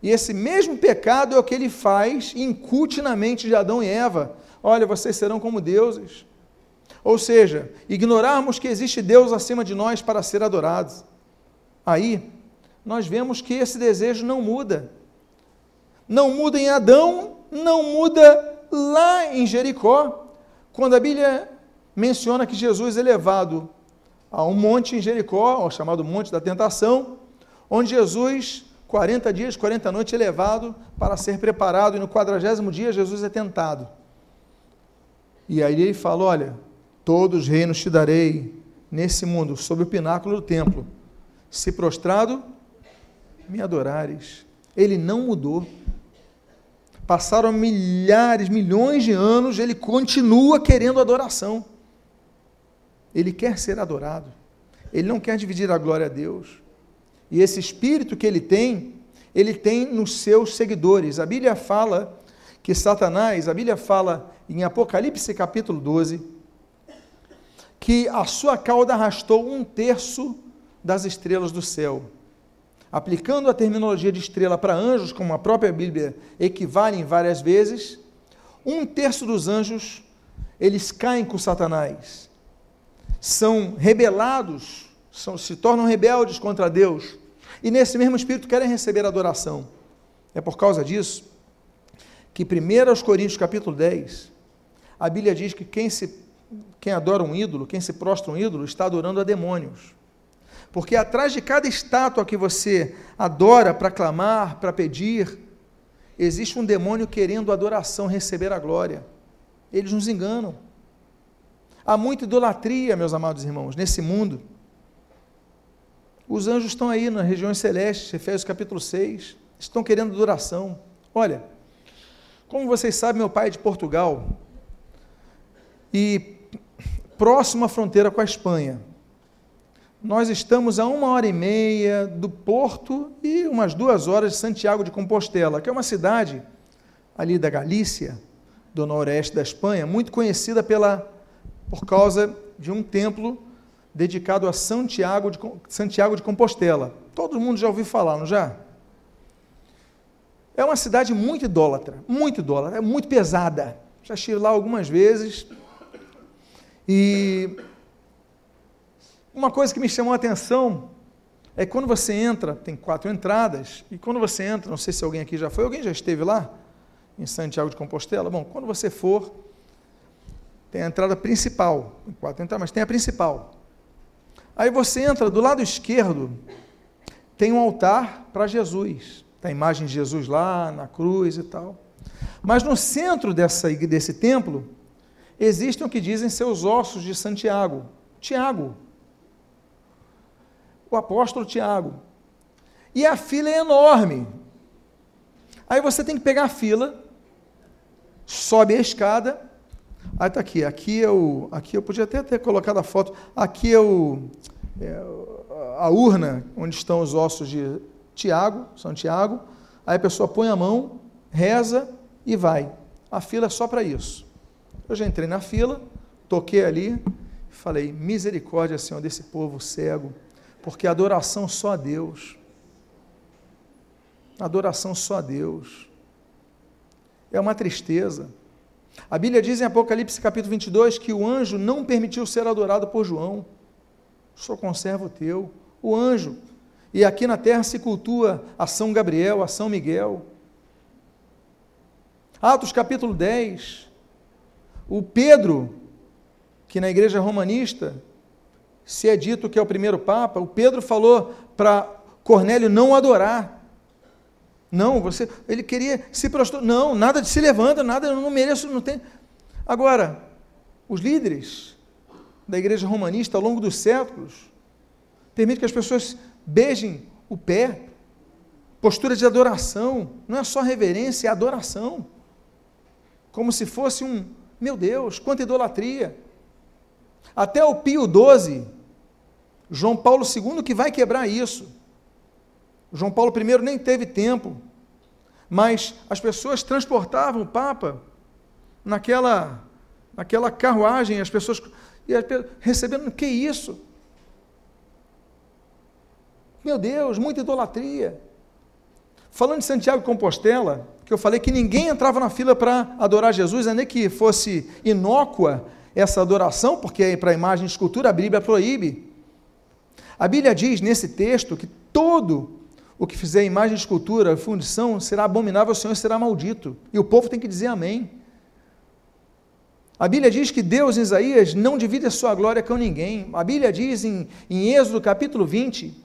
E esse mesmo pecado é o que ele faz e incute na mente de Adão e Eva. Olha, vocês serão como deuses. Ou seja, ignorarmos que existe Deus acima de nós para ser adorados. Aí, nós vemos que esse desejo não muda. Não muda em Adão, não muda lá em Jericó, quando a Bíblia menciona que Jesus é levado a um monte em Jericó, o chamado Monte da Tentação, onde Jesus 40 dias, 40 noites elevado para ser preparado, e no quadragésimo dia Jesus é tentado. E aí ele fala: Olha, todos os reinos te darei nesse mundo, sob o pináculo do templo. Se prostrado, me adorares. Ele não mudou. Passaram milhares, milhões de anos, ele continua querendo adoração. Ele quer ser adorado. Ele não quer dividir a glória a Deus. E esse espírito que ele tem, ele tem nos seus seguidores. A Bíblia fala que Satanás, a Bíblia fala em Apocalipse capítulo 12, que a sua cauda arrastou um terço das estrelas do céu. Aplicando a terminologia de estrela para anjos, como a própria Bíblia equivale várias vezes, um terço dos anjos, eles caem com Satanás. São rebelados, são, se tornam rebeldes contra Deus e nesse mesmo espírito querem receber adoração. É por causa disso que 1 Coríntios capítulo 10, a Bíblia diz que quem se quem adora um ídolo, quem se prostra um ídolo, está adorando a demônios. Porque atrás de cada estátua que você adora para clamar, para pedir, existe um demônio querendo adoração, receber a glória. Eles nos enganam. Há muita idolatria, meus amados irmãos, nesse mundo. Os anjos estão aí nas regiões celestes, Efésios capítulo 6, estão querendo adoração. Olha, como vocês sabem, meu pai é de Portugal e próximo à fronteira com a Espanha. Nós estamos a uma hora e meia do Porto e umas duas horas de Santiago de Compostela, que é uma cidade ali da Galícia, do noroeste da Espanha, muito conhecida pela, por causa de um templo dedicado a Santiago de, Santiago de Compostela. Todo mundo já ouviu falar, não já? É uma cidade muito idólatra, muito idólatra, é muito pesada. Já estive lá algumas vezes. E uma coisa que me chamou a atenção é quando você entra, tem quatro entradas, e quando você entra, não sei se alguém aqui já foi, alguém já esteve lá? Em Santiago de Compostela? Bom, quando você for, tem a entrada principal, tem quatro entradas, mas tem a principal. Aí você entra do lado esquerdo, tem um altar para Jesus. Tem a imagem de Jesus lá na cruz e tal. Mas no centro dessa, desse templo, existem o que dizem seus ossos de Santiago. Tiago. O apóstolo Tiago. E a fila é enorme. Aí você tem que pegar a fila, sobe a escada Aí está aqui, aqui o, aqui eu podia até ter colocado a foto, aqui é, o, é a urna onde estão os ossos de Tiago, São Tiago, aí a pessoa põe a mão, reza e vai. A fila é só para isso. Eu já entrei na fila, toquei ali, falei, misericórdia, Senhor, desse povo cego, porque adoração só a Deus. Adoração só a Deus. É uma tristeza. A Bíblia diz em Apocalipse capítulo 22 que o anjo não permitiu ser adorado por João. Sou conservo teu. O anjo. E aqui na terra se cultua a São Gabriel, a São Miguel. Atos capítulo 10. O Pedro, que na igreja romanista se é dito que é o primeiro papa, o Pedro falou para Cornélio não adorar. Não, você, ele queria se prostrar. Não, nada de se levanta, nada, eu não mereço, não tem. Agora, os líderes da igreja romanista ao longo dos séculos permitem que as pessoas beijem o pé. Postura de adoração, não é só reverência, é adoração. Como se fosse um, meu Deus, quanta idolatria. Até o Pio XII, João Paulo II, que vai quebrar isso João Paulo I nem teve tempo, mas as pessoas transportavam o Papa naquela, naquela carruagem, as pessoas recebendo, que isso? Meu Deus, muita idolatria. Falando de Santiago de Compostela, que eu falei que ninguém entrava na fila para adorar Jesus, nem que fosse inócua essa adoração, porque para a imagem de escultura a Bíblia proíbe. A Bíblia diz nesse texto que todo o que fizer imagem escultura, fundição, será abominável ao Senhor será maldito. E o povo tem que dizer amém. A Bíblia diz que Deus, em Isaías, não divide a sua glória com ninguém. A Bíblia diz em, em Êxodo capítulo 20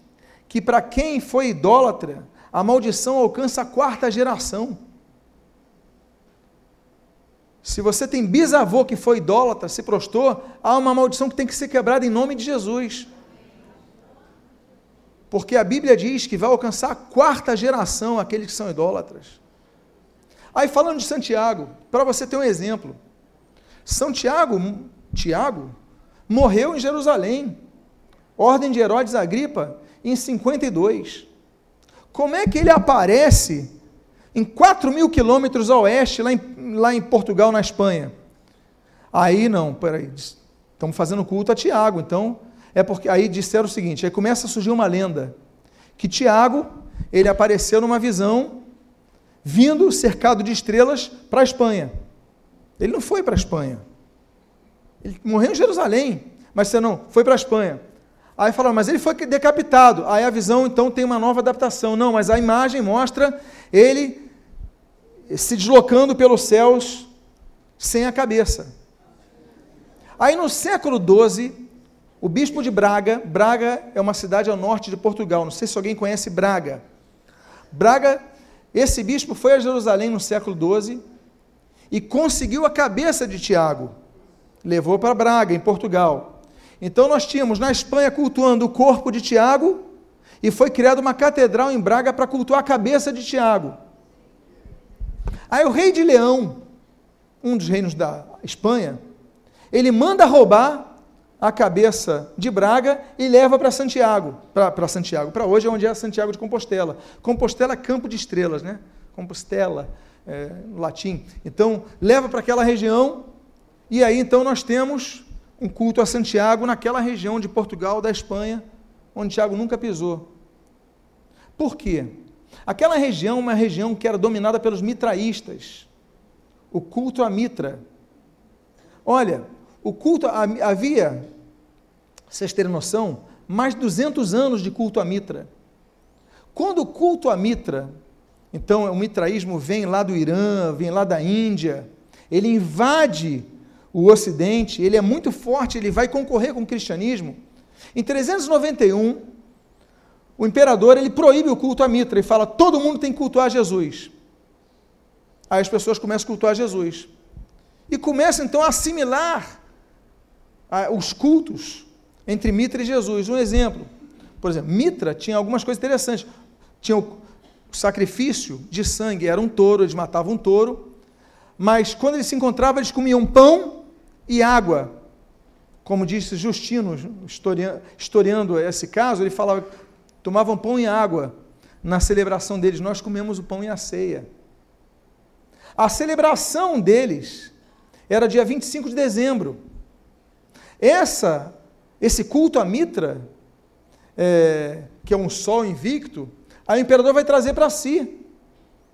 que para quem foi idólatra, a maldição alcança a quarta geração. Se você tem bisavô que foi idólatra, se prostou, há uma maldição que tem que ser quebrada em nome de Jesus porque a Bíblia diz que vai alcançar a quarta geração aqueles que são idólatras. Aí falando de Santiago, para você ter um exemplo, São Tiago, Tiago morreu em Jerusalém, ordem de Herodes Agripa, em 52. Como é que ele aparece em 4 mil quilômetros a oeste, lá em, lá em Portugal, na Espanha? Aí não, peraí, estamos fazendo culto a Tiago, então é porque aí disseram o seguinte, aí começa a surgir uma lenda, que Tiago, ele apareceu numa visão, vindo cercado de estrelas para a Espanha. Ele não foi para a Espanha. Ele morreu em Jerusalém, mas você não, foi para a Espanha. Aí falaram, mas ele foi decapitado. Aí a visão então tem uma nova adaptação. Não, mas a imagem mostra ele se deslocando pelos céus sem a cabeça. Aí no século XII, o bispo de Braga, Braga é uma cidade ao norte de Portugal, não sei se alguém conhece Braga. Braga, esse bispo foi a Jerusalém no século XII e conseguiu a cabeça de Tiago, levou para Braga, em Portugal. Então nós tínhamos na Espanha cultuando o corpo de Tiago e foi criada uma catedral em Braga para cultuar a cabeça de Tiago. Aí o rei de Leão, um dos reinos da Espanha, ele manda roubar a cabeça de Braga e leva para Santiago, para Santiago, para hoje é onde é Santiago de Compostela. Compostela é campo de estrelas, né? Compostela, é, latim. Então, leva para aquela região e aí então nós temos um culto a Santiago naquela região de Portugal, da Espanha, onde Tiago nunca pisou. Por quê? Aquela região é uma região que era dominada pelos mitraístas. O culto a Mitra. Olha, o culto havia, vocês terem noção, mais de 200 anos de culto a Mitra. Quando o culto a Mitra, então o mitraísmo vem lá do Irã, vem lá da Índia, ele invade o Ocidente, ele é muito forte, ele vai concorrer com o cristianismo. Em 391, o imperador ele proíbe o culto a Mitra e fala: todo mundo tem que cultuar Jesus. Aí as pessoas começam a cultuar Jesus. E começam então a assimilar os cultos entre Mitra e Jesus. Um exemplo, por exemplo, Mitra tinha algumas coisas interessantes. Tinha o sacrifício de sangue, era um touro, eles matavam um touro, mas quando eles se encontravam, eles comiam pão e água. Como disse Justino, historiando esse caso, ele falava, tomavam pão e água na celebração deles, nós comemos o pão e a ceia. A celebração deles era dia 25 de dezembro. Essa, esse culto a Mitra, é, que é um sol invicto, o imperador vai trazer para si.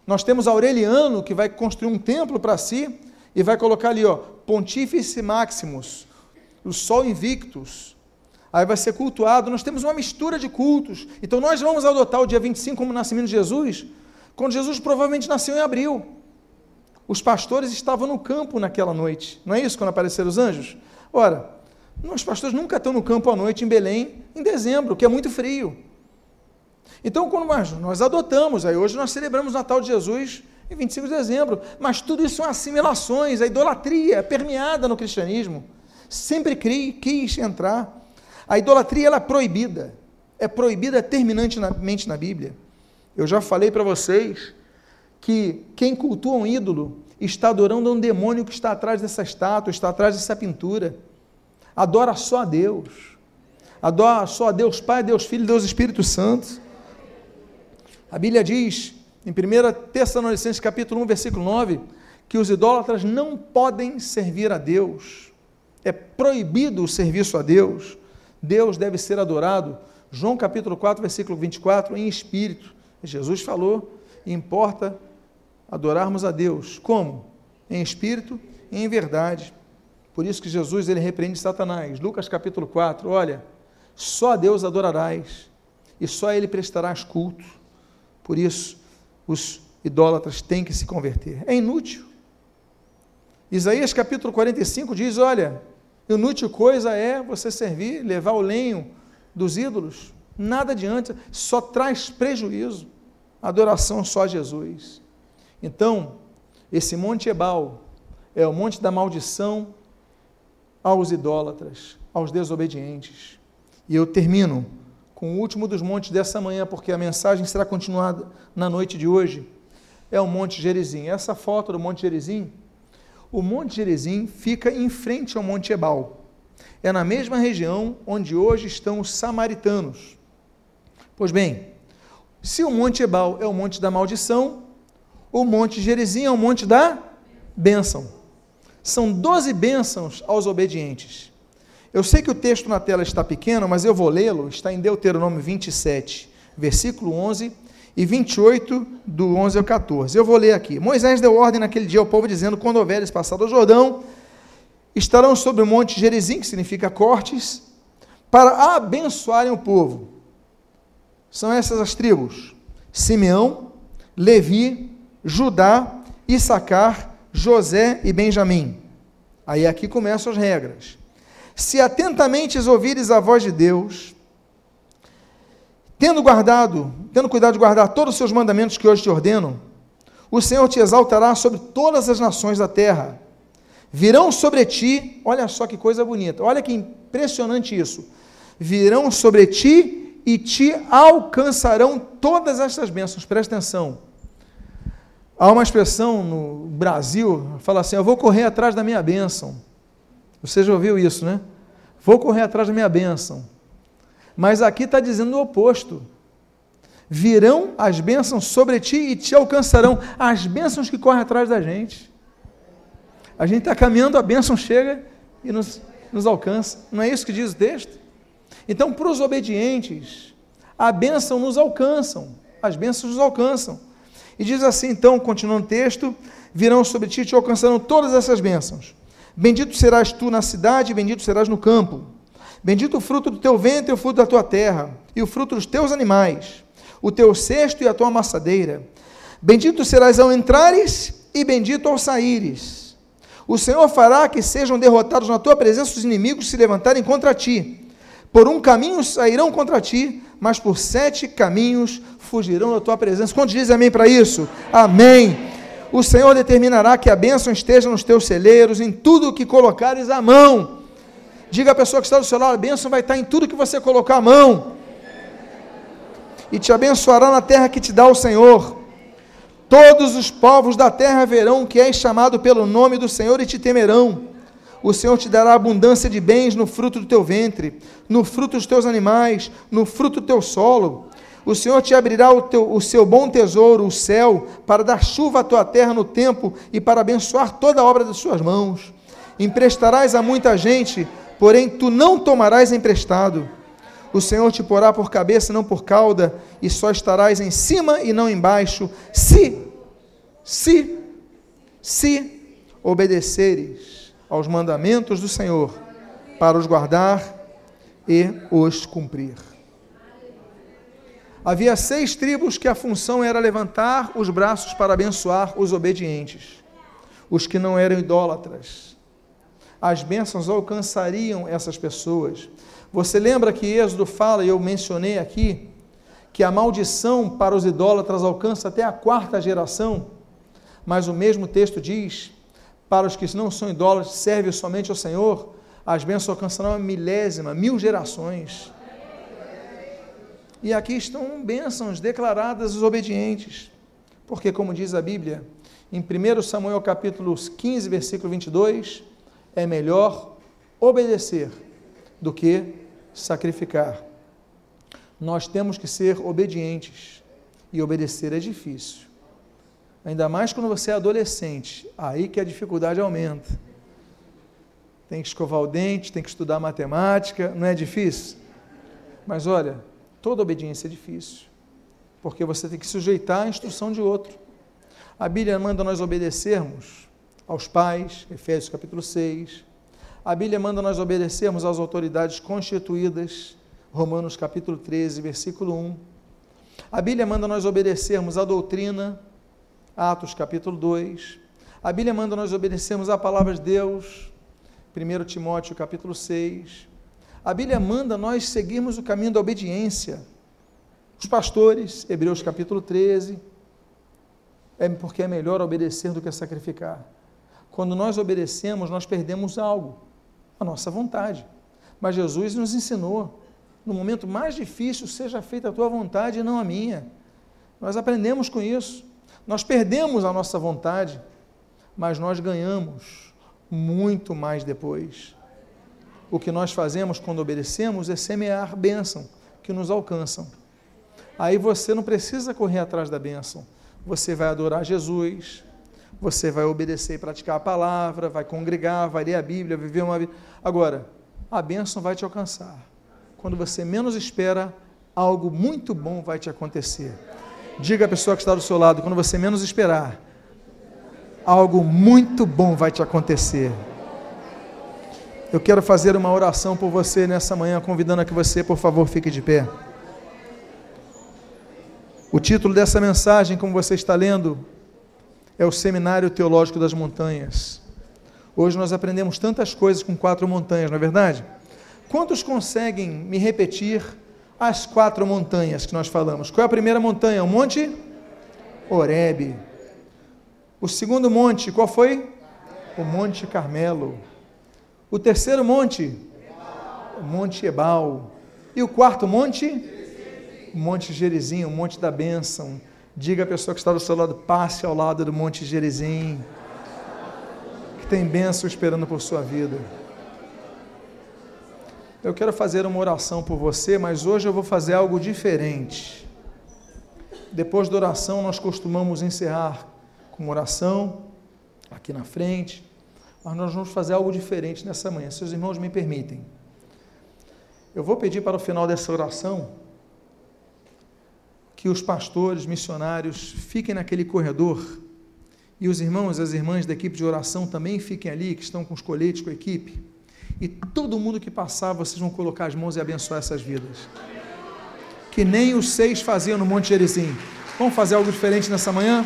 Nós temos Aureliano, que vai construir um templo para si, e vai colocar ali, ó, Pontífice Maximus, o sol invictus. Aí vai ser cultuado. Nós temos uma mistura de cultos. Então nós vamos adotar o dia 25 como nascimento de Jesus, quando Jesus provavelmente nasceu em abril. Os pastores estavam no campo naquela noite. Não é isso quando apareceram os anjos? Ora, nós pastores nunca estão no campo à noite em Belém em dezembro, que é muito frio. Então, quando nós, nós adotamos, aí hoje nós celebramos o Natal de Jesus em 25 de dezembro, mas tudo isso são assimilações, a idolatria é permeada no cristianismo. Sempre cri, quis entrar. A idolatria ela é proibida, é proibida terminantemente na Bíblia. Eu já falei para vocês que quem cultua um ídolo está adorando um demônio que está atrás dessa estátua, está atrás dessa pintura adora só a Deus. Adora só a Deus Pai, Deus Filho, Deus Espírito Santo. A Bíblia diz, em 1 Tessalonicenses capítulo 1, versículo 9, que os idólatras não podem servir a Deus. É proibido o serviço a Deus. Deus deve ser adorado. João capítulo 4, versículo 24, em espírito. Jesus falou, importa adorarmos a Deus. Como? Em espírito e em verdade. Por isso que Jesus ele repreende Satanás. Lucas capítulo 4, olha, só a Deus adorarás e só a ele prestarás culto. Por isso os idólatras têm que se converter. É inútil. Isaías capítulo 45 diz, olha, inútil coisa é você servir, levar o lenho dos ídolos. Nada adianta, só traz prejuízo. Adoração só a Jesus. Então, esse Monte Ebal é o monte da maldição aos idólatras, aos desobedientes. E eu termino com o último dos montes dessa manhã, porque a mensagem será continuada na noite de hoje. É o Monte Gerizim. Essa foto do Monte Gerizim, o Monte Gerizim fica em frente ao Monte Ebal. É na mesma região onde hoje estão os samaritanos. Pois bem, se o Monte Ebal é o Monte da maldição, o Monte Gerizim é o Monte da bênção. São doze bênçãos aos obedientes. Eu sei que o texto na tela está pequeno, mas eu vou lê-lo, está em Deuteronômio 27, versículo 11 e 28, do 11 ao 14. Eu vou ler aqui. Moisés deu ordem naquele dia ao povo, dizendo: Quando houveres passado o Jordão, estarão sobre o monte Gerizim, que significa cortes, para abençoarem o povo. São essas as tribos: Simeão, Levi, Judá, Issacar, José e Benjamim. Aí aqui começam as regras. Se atentamente ouvires a voz de Deus, tendo guardado, tendo cuidado de guardar todos os seus mandamentos que hoje te ordeno, o Senhor te exaltará sobre todas as nações da terra. Virão sobre ti, olha só que coisa bonita, olha que impressionante isso. Virão sobre ti e te alcançarão todas estas bênçãos. Presta atenção. Há uma expressão no Brasil, fala assim: Eu vou correr atrás da minha bênção. Você já ouviu isso, né? Vou correr atrás da minha bênção. Mas aqui está dizendo o oposto. Virão as bênçãos sobre ti e te alcançarão. As bênçãos que correm atrás da gente. A gente está caminhando, a bênção chega e nos, nos alcança. Não é isso que diz o texto? Então, para os obedientes, a bênção nos alcançam. As bênçãos nos alcançam. E diz assim, então, continuando o texto: virão sobre ti e te alcançarão todas essas bênçãos. Bendito serás tu na cidade, bendito serás no campo. Bendito o fruto do teu ventre o fruto da tua terra, e o fruto dos teus animais, o teu cesto e a tua amassadeira. Bendito serás ao entrares e bendito ao saíres. O Senhor fará que sejam derrotados na tua presença os inimigos se levantarem contra ti. Por um caminho sairão contra ti, mas por sete caminhos fugirão da tua presença. Quantos dizem amém para isso? Amém. O Senhor determinará que a bênção esteja nos teus celeiros, em tudo o que colocares a mão. Diga à pessoa que está do seu lado: a bênção vai estar em tudo que você colocar a mão. E te abençoará na terra que te dá o Senhor. Todos os povos da terra verão que és chamado pelo nome do Senhor e te temerão. O Senhor te dará abundância de bens no fruto do teu ventre, no fruto dos teus animais, no fruto do teu solo. O Senhor te abrirá o, teu, o seu bom tesouro, o céu, para dar chuva à tua terra no tempo e para abençoar toda a obra das suas mãos. Emprestarás a muita gente, porém tu não tomarás emprestado. O Senhor te porá por cabeça, não por cauda, e só estarás em cima e não embaixo, se, se, se obedeceres aos mandamentos do Senhor, para os guardar e os cumprir. Havia seis tribos que a função era levantar os braços para abençoar os obedientes, os que não eram idólatras. As bênçãos alcançariam essas pessoas. Você lembra que Êxodo fala, e eu mencionei aqui, que a maldição para os idólatras alcança até a quarta geração, mas o mesmo texto diz: para os que não são idólatras, servem somente ao Senhor, as bênçãos alcançarão a milésima, mil gerações. E aqui estão bênçãos declaradas aos obedientes, porque, como diz a Bíblia, em 1 Samuel capítulo 15, versículo 22, é melhor obedecer do que sacrificar. Nós temos que ser obedientes e obedecer é difícil. Ainda mais quando você é adolescente, aí que a dificuldade aumenta. Tem que escovar o dente, tem que estudar matemática, não é difícil? Mas olha, toda obediência é difícil, porque você tem que sujeitar à instrução de outro. A Bíblia manda nós obedecermos aos pais, Efésios capítulo 6, a Bíblia manda nós obedecermos às autoridades constituídas, Romanos capítulo 13, versículo 1. A Bíblia manda nós obedecermos à doutrina, Atos capítulo 2. A Bíblia manda nós obedecermos à palavra de Deus, 1 Timóteo capítulo 6. A Bíblia manda nós seguirmos o caminho da obediência. Os pastores, Hebreus capítulo 13, é porque é melhor obedecer do que sacrificar. Quando nós obedecemos, nós perdemos algo a nossa vontade. Mas Jesus nos ensinou, no momento mais difícil, seja feita a tua vontade e não a minha. Nós aprendemos com isso. Nós perdemos a nossa vontade, mas nós ganhamos muito mais depois. O que nós fazemos quando obedecemos é semear bênção que nos alcançam. Aí você não precisa correr atrás da bênção. Você vai adorar Jesus, você vai obedecer e praticar a palavra, vai congregar, vai ler a Bíblia, viver uma vida. Agora, a bênção vai te alcançar. Quando você menos espera, algo muito bom vai te acontecer. Diga à pessoa que está do seu lado, quando você menos esperar, algo muito bom vai te acontecer. Eu quero fazer uma oração por você nessa manhã, convidando a que você, por favor, fique de pé. O título dessa mensagem, como você está lendo, é o Seminário Teológico das Montanhas. Hoje nós aprendemos tantas coisas com quatro montanhas, não é verdade? Quantos conseguem me repetir as quatro montanhas que nós falamos? Qual é a primeira montanha? O Monte Horebe. O segundo monte, qual foi? O Monte Carmelo. O terceiro monte? O Monte Ebal. E o quarto monte? O Monte Gerizim, o Monte da Bênção. Diga à pessoa que está do seu lado, passe ao lado do Monte Gerizim tem bênção esperando por sua vida. Eu quero fazer uma oração por você, mas hoje eu vou fazer algo diferente. Depois da oração, nós costumamos encerrar com oração, aqui na frente, mas nós vamos fazer algo diferente nessa manhã, se os irmãos me permitem. Eu vou pedir para o final dessa oração que os pastores, missionários, fiquem naquele corredor e os irmãos e as irmãs da equipe de oração também fiquem ali, que estão com os coletes, com a equipe. E todo mundo que passar, vocês vão colocar as mãos e abençoar essas vidas. Que nem os seis faziam no Monte Gerizim. Vamos fazer algo diferente nessa manhã?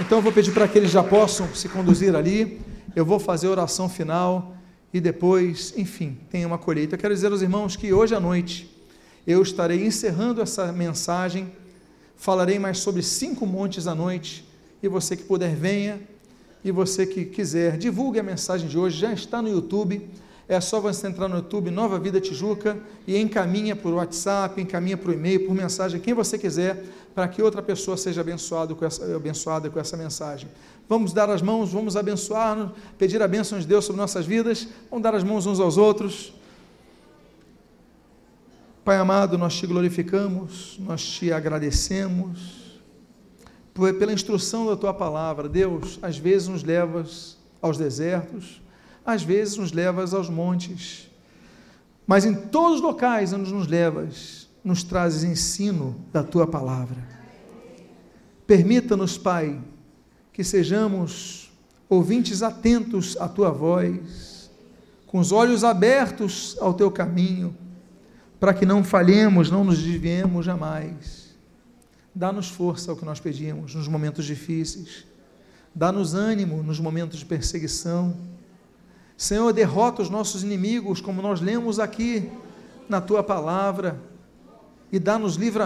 Então eu vou pedir para que eles já possam se conduzir ali. Eu vou fazer a oração final e depois, enfim, tem uma colheita. Eu quero dizer aos irmãos que hoje à noite eu estarei encerrando essa mensagem. Falarei mais sobre cinco montes à noite e você que puder, venha. E você que quiser, divulgue a mensagem de hoje, já está no YouTube. É só você entrar no YouTube, Nova Vida Tijuca, e encaminha por WhatsApp, encaminha por e-mail, por mensagem, quem você quiser, para que outra pessoa seja abençoado com essa, abençoada com essa mensagem. Vamos dar as mãos, vamos abençoar, pedir a bênção de Deus sobre nossas vidas, vamos dar as mãos uns aos outros. Pai amado, nós te glorificamos, nós te agradecemos pela instrução da tua palavra. Deus, às vezes nos levas aos desertos, às vezes nos levas aos montes, mas em todos os locais onde nos levas, nos trazes ensino da tua palavra. Permita-nos, Pai, que sejamos ouvintes atentos à tua voz, com os olhos abertos ao teu caminho, para que não falhemos, não nos desviemos jamais Dá-nos força, é o que nós pedimos, nos momentos difíceis. Dá-nos ânimo nos momentos de perseguição. Senhor, derrota os nossos inimigos, como nós lemos aqui na tua palavra, e dá-nos livramento